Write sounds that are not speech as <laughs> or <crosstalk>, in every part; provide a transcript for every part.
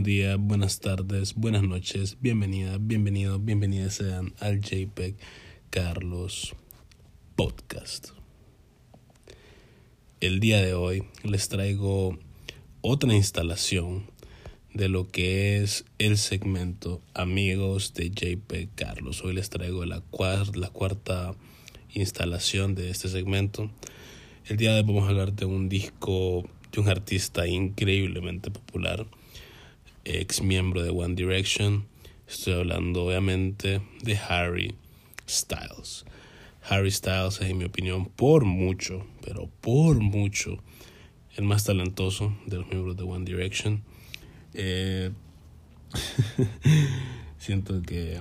buenos días, buenas tardes, buenas noches, bienvenida, bienvenido, bienvenidas sean al JPEG Carlos Podcast. El día de hoy les traigo otra instalación de lo que es el segmento Amigos de JPEG Carlos. Hoy les traigo la, la cuarta instalación de este segmento. El día de hoy vamos a hablar de un disco de un artista increíblemente popular ex miembro de One Direction. Estoy hablando obviamente de Harry Styles. Harry Styles es, en mi opinión, por mucho, pero por mucho, el más talentoso de los miembros de One Direction. Eh, <laughs> siento que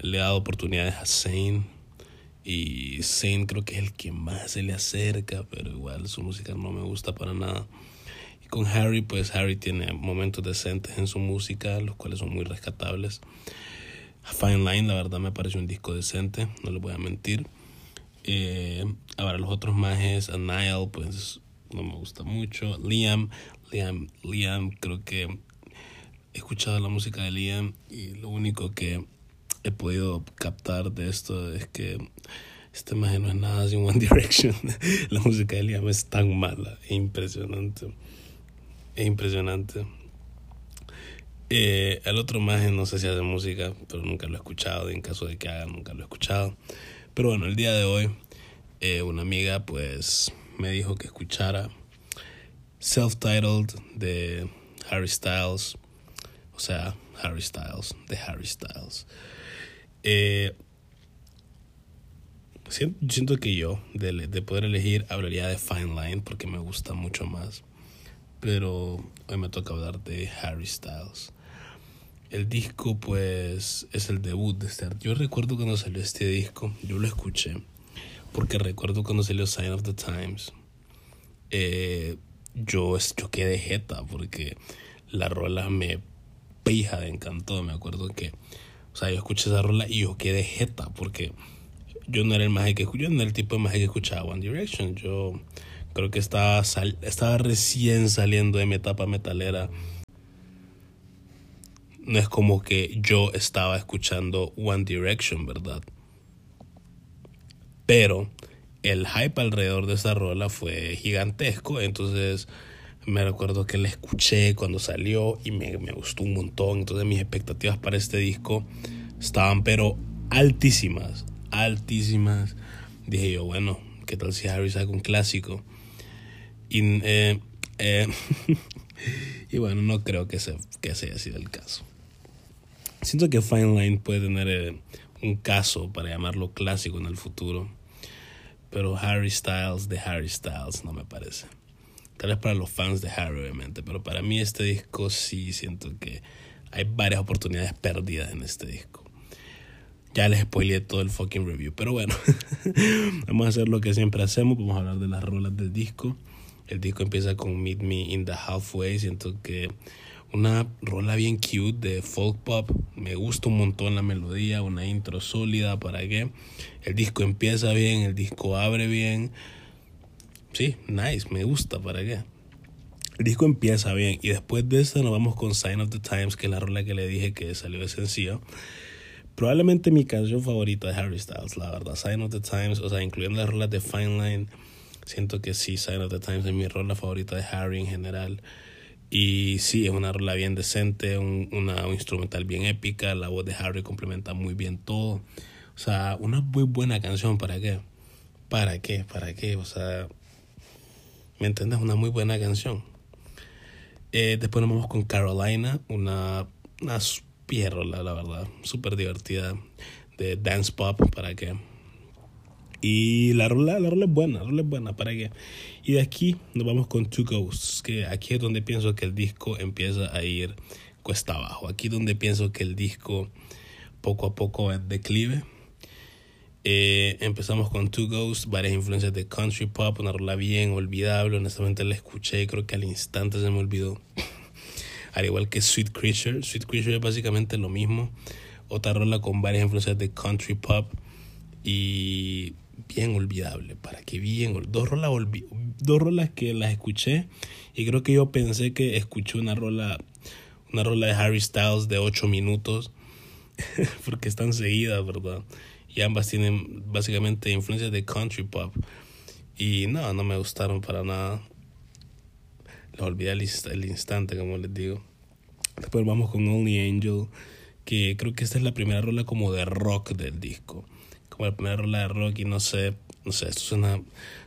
le ha dado oportunidades a Zayn y Zayn creo que es el que más se le acerca, pero igual su música no me gusta para nada con Harry, pues Harry tiene momentos decentes en su música, los cuales son muy rescatables. Fine Line, la verdad, me parece un disco decente, no le voy a mentir. Eh, ahora, los otros majes, Nile, pues no me gusta mucho. Liam, Liam, Liam, creo que he escuchado la música de Liam y lo único que he podido captar de esto es que este maje no es nada sin One <laughs> Direction. la música de Liam es tan mala e impresionante es impresionante. Eh, el otro más no sé si hace música, pero nunca lo he escuchado. en caso de que haga, nunca lo he escuchado. Pero bueno, el día de hoy, eh, una amiga pues me dijo que escuchara Self-Titled de Harry Styles. O sea, Harry Styles, de Harry Styles. Eh, siento, que yo, de, de poder elegir, hablaría de Fine Line porque me gusta mucho más pero hoy me toca hablar de Harry Styles. El disco pues es el debut de este Yo recuerdo cuando salió este disco, yo lo escuché, porque recuerdo cuando salió Sign of the Times. Eh, yo, yo quedé jeta porque la rola me pija de encantó. Me acuerdo que, o sea, yo escuché esa rola y yo quedé jeta porque yo no era el más que yo no era el tipo de más que escuchaba One Direction. Yo Creo que estaba, estaba recién saliendo de mi etapa metalera. No es como que yo estaba escuchando One Direction, ¿verdad? Pero el hype alrededor de esa rola fue gigantesco. Entonces me recuerdo que la escuché cuando salió y me, me gustó un montón. Entonces mis expectativas para este disco estaban pero altísimas, altísimas. Dije yo, bueno, ¿qué tal si Harry saca un clásico? Y, eh, eh, <laughs> y bueno, no creo que, se, que ese haya sido el caso. Siento que Fine Line puede tener eh, un caso para llamarlo clásico en el futuro. Pero Harry Styles de Harry Styles no me parece. Tal vez para los fans de Harry, obviamente. Pero para mí este disco sí siento que hay varias oportunidades perdidas en este disco. Ya les spoileé todo el fucking review. Pero bueno, <laughs> vamos a hacer lo que siempre hacemos. Vamos a hablar de las rolas del disco. El disco empieza con Meet Me in the Halfway. Siento que una rola bien cute de folk pop. Me gusta un montón la melodía, una intro sólida para que el disco empieza bien, el disco abre bien. Sí, nice, me gusta para qué. El disco empieza bien y después de eso nos vamos con Sign of the Times, que es la rola que le dije que salió de sencillo. Probablemente mi canción favorita de Harry Styles, la verdad. Sign of the Times, o sea, incluyendo las rolas de Fine Line Siento que sí, Sign of the Times es mi rola favorita de Harry en general. Y sí, es una rola bien decente, un, una instrumental bien épica, la voz de Harry complementa muy bien todo. O sea, una muy buena canción, ¿para qué? ¿Para qué? ¿Para qué? O sea, ¿me entiendes? Una muy buena canción. Eh, después nos vamos con Carolina, una, una pierrola, la verdad, súper divertida, de dance pop, ¿para qué? Y la rola, la rola es buena, la rola es buena, ¿para qué? Y de aquí nos vamos con Two Ghosts, que aquí es donde pienso que el disco empieza a ir cuesta abajo. Aquí es donde pienso que el disco poco a poco va declive. Eh, empezamos con Two Ghosts, varias influencias de country pop, una rola bien olvidable. Honestamente la escuché y creo que al instante se me olvidó. <laughs> al igual que Sweet Creature. Sweet Creature es básicamente lo mismo. Otra rola con varias influencias de country pop. Y bien olvidable, para que bien, dos rolas, dos rolas que las escuché y creo que yo pensé que escuché una rola, una rola de Harry Styles de 8 minutos, <laughs> porque están seguidas, ¿verdad? Y ambas tienen básicamente influencias de country pop. Y no, no me gustaron para nada. Lo olvidé el, el instante, como les digo. Después vamos con Only Angel, que creo que esta es la primera rola como de rock del disco. Como la primera rola de rock y no sé, no sé, esto suena,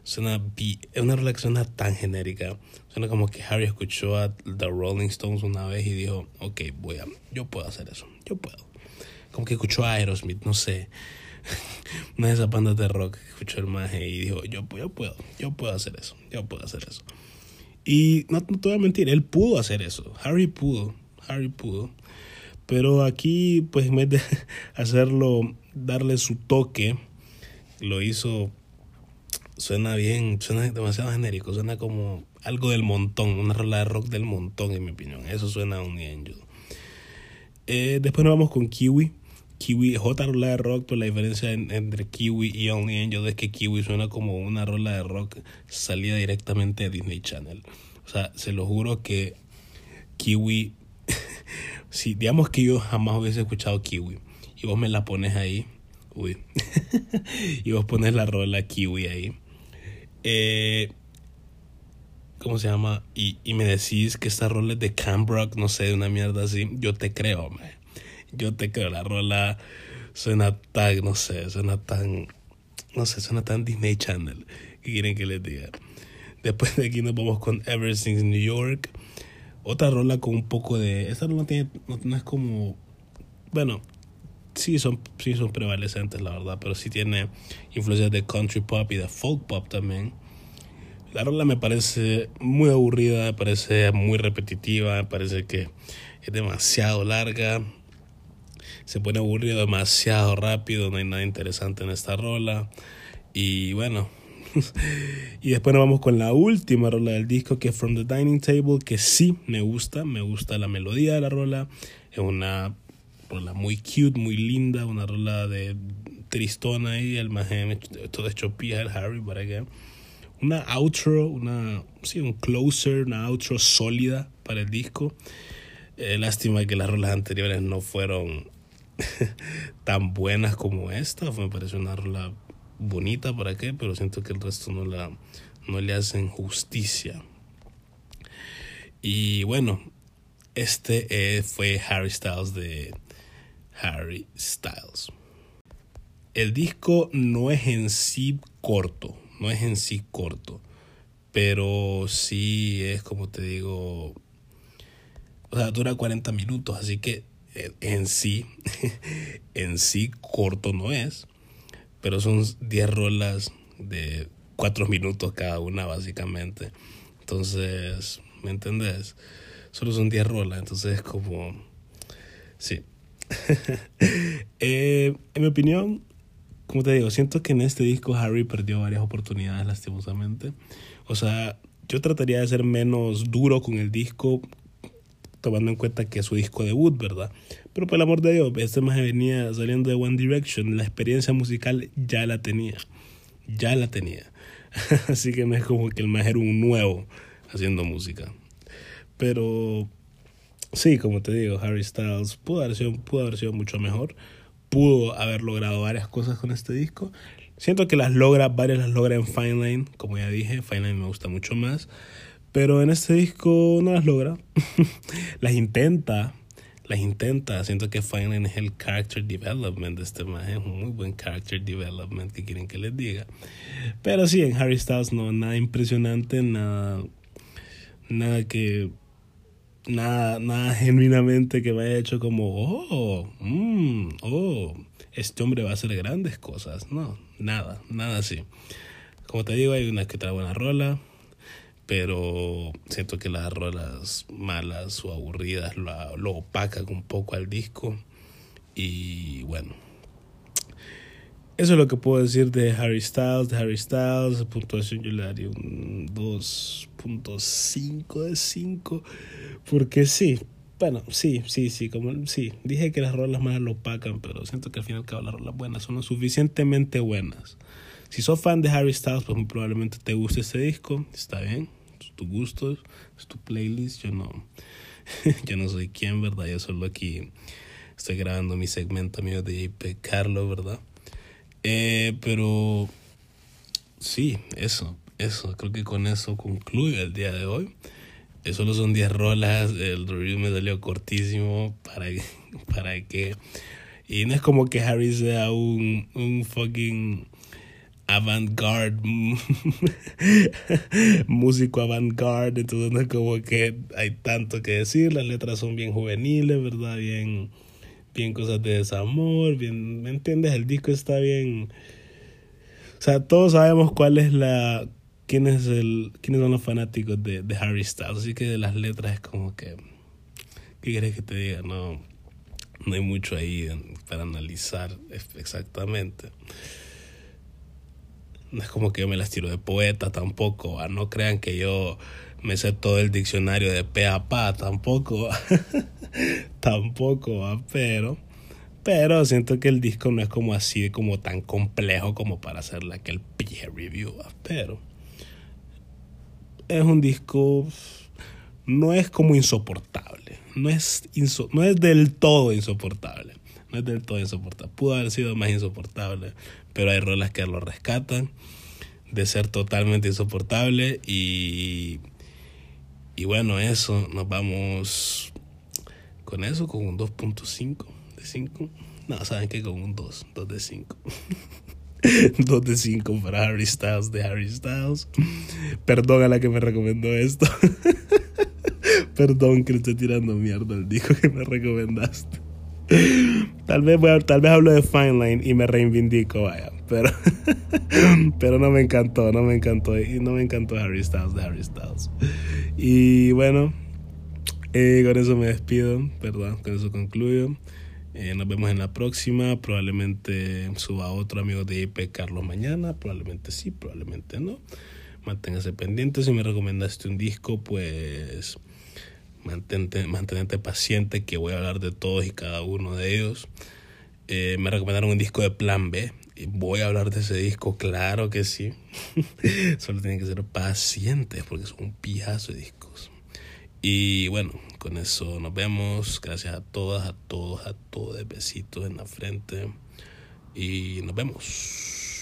suena, es una rola que suena tan genérica. Suena como que Harry escuchó a The Rolling Stones una vez y dijo, ok, voy a, yo puedo hacer eso, yo puedo. Como que escuchó a Aerosmith, no sé. <laughs> Una de esas bandas de rock que escuchó el maje y dijo, yo, yo puedo, yo puedo hacer eso, yo puedo hacer eso. Y no, no te voy a mentir, él pudo hacer eso, Harry pudo, Harry pudo. Pero aquí, pues en vez de <laughs> hacerlo, darle su toque, lo hizo, suena bien, suena demasiado genérico, suena como algo del montón, una rola de rock del montón, en mi opinión. Eso suena a un angel. Eh, después nos vamos con Kiwi. Kiwi es rola de rock, pero la diferencia entre Kiwi y Only Angel es que Kiwi suena como una rola de rock salida directamente de Disney Channel. O sea, se lo juro que Kiwi, <laughs> si digamos que yo jamás hubiese escuchado Kiwi y vos me la pones ahí, uy, <laughs> y vos pones la rola Kiwi ahí, eh, ¿cómo se llama? Y, y me decís que esta rola es de Camp Rock, no sé, de una mierda así, yo te creo, hombre. Yo te creo, la rola suena tan, no sé, suena tan, no sé, suena tan Disney Channel. ¿Qué quieren que les diga? Después de aquí nos vamos con Everything's New York. Otra rola con un poco de... Esta rola tiene, no, no como... Bueno, sí son, sí son prevalecentes, la verdad, pero sí tiene influencias de country pop y de folk pop también. La rola me parece muy aburrida, me parece muy repetitiva, me parece que es demasiado larga. Se pone aburrido demasiado rápido, no hay nada interesante en esta rola. Y bueno, <laughs> y después nos vamos con la última rola del disco que es From the Dining Table, que sí me gusta, me gusta la melodía de la rola. Es una rola muy cute, muy linda, una rola de tristona ahí, el maje todo hecho pija el Harry para que una outro, una sí, un closer, una outro sólida para el disco. Eh, lástima que las rolas anteriores no fueron <laughs> tan buenas como esta. Me parece una rola bonita para qué, pero siento que el resto no la no le hacen justicia. Y bueno, este eh, fue Harry Styles de Harry Styles. El disco no es en sí corto, no es en sí corto, pero sí es como te digo, o sea, dura 40 minutos, así que en sí, <laughs> en sí corto no es, pero son 10 rolas de 4 minutos cada una básicamente. Entonces, ¿me entendés? Solo son 10 rolas, entonces es como, sí. <laughs> eh, en mi opinión, como te digo, siento que en este disco Harry perdió varias oportunidades lastimosamente. O sea, yo trataría de ser menos duro con el disco, tomando en cuenta que es su disco debut, ¿verdad? Pero por el amor de Dios, este más venía saliendo de One Direction, la experiencia musical ya la tenía, ya la tenía. <laughs> Así que no es como que el más era un nuevo haciendo música. Pero sí, como te digo, Harry Styles pudo haber sido, pudo haber sido mucho mejor pudo haber logrado varias cosas con este disco. Siento que las logra, varias las logra en Fine Line, como ya dije, Fine Line me gusta mucho más. Pero en este disco no las logra. <laughs> las intenta, las intenta. Siento que Fine Line es el character development de este man. Es un muy buen character development que quieren que les diga. Pero sí, en Harry Styles no, nada impresionante, nada, nada que nada, nada genuinamente que me haya hecho como, oh, mmm, oh, este hombre va a hacer grandes cosas. No, nada, nada así. Como te digo, hay una que trae buena rola, pero siento que las rolas malas o aburridas lo, lo opacan un poco al disco. Y bueno, eso es lo que puedo decir de Harry Styles. De Harry Styles, puntuación yo le daría un 2.5 de 5. Porque sí, bueno, sí, sí, sí, como sí, dije que las rolas malas lo opacan, pero siento que al final cabo las rolas buenas son lo suficientemente buenas. Si sos fan de Harry Styles, pues probablemente te guste este disco, está bien, es tu gusto, es tu playlist, yo no, <laughs> yo no soy quien, ¿verdad? Yo solo aquí estoy grabando mi segmento amigo de JP Carlos, ¿verdad? Eh, pero sí, eso, eso, creo que con eso concluyo el día de hoy. Solo son 10 rolas, el review me salió cortísimo para, <laughs> para que... Y no es como que Harry sea un, un fucking avant-garde, <laughs> músico avant-garde, entonces no es como que hay tanto que decir, las letras son bien juveniles, ¿verdad? Bien, bien cosas de desamor, bien, ¿me entiendes? El disco está bien... O sea, todos sabemos cuál es la... quién el... quiénes son los fanáticos de, de Harry Styles, así que de las letras es como que... ¿Qué quieres que te diga? No, no hay mucho ahí para analizar exactamente no es como que yo me las tiro de poeta tampoco. No crean que yo me sé todo el diccionario de pe a pa, tampoco. <laughs> <laughs> tampoco, pero. Pero siento que el disco no es como así, como tan complejo como para hacerle aquel peer review. Pero. Es un disco. No es como insoportable. No es, no es del todo insoportable. No es del todo insoportable. Pudo haber sido más insoportable pero hay rolas que lo rescatan de ser totalmente insoportable y, y bueno, eso, nos vamos con eso, con un 2.5 de 5. No, saben que con un 2, 2 de 5. 2 <laughs> de 5 para Harry Styles de Harry Styles. Perdón a la que me recomendó esto. <laughs> Perdón que le estoy tirando mierda al disco que me recomendaste. Tal vez, tal vez hablo de Fine Line y me reivindico, vaya. Pero, <laughs> pero no me encantó, no me encantó. Y no me encantó Harry Styles de Harry Styles. Y bueno, eh, con eso me despido, perdón, con eso concluyo. Eh, nos vemos en la próxima. Probablemente suba otro amigo de IP Carlos mañana. Probablemente sí, probablemente no. Manténgase pendiente. Si me recomendaste un disco, pues mantente, mantenerte paciente que voy a hablar de todos y cada uno de ellos. Eh, me recomendaron un disco de Plan B. Voy a hablar de ese disco, claro que sí. <laughs> Solo tienen que ser pacientes porque son un pijazo de discos. Y bueno, con eso nos vemos. Gracias a todas, a todos, a todos. Besitos en la frente. Y nos vemos.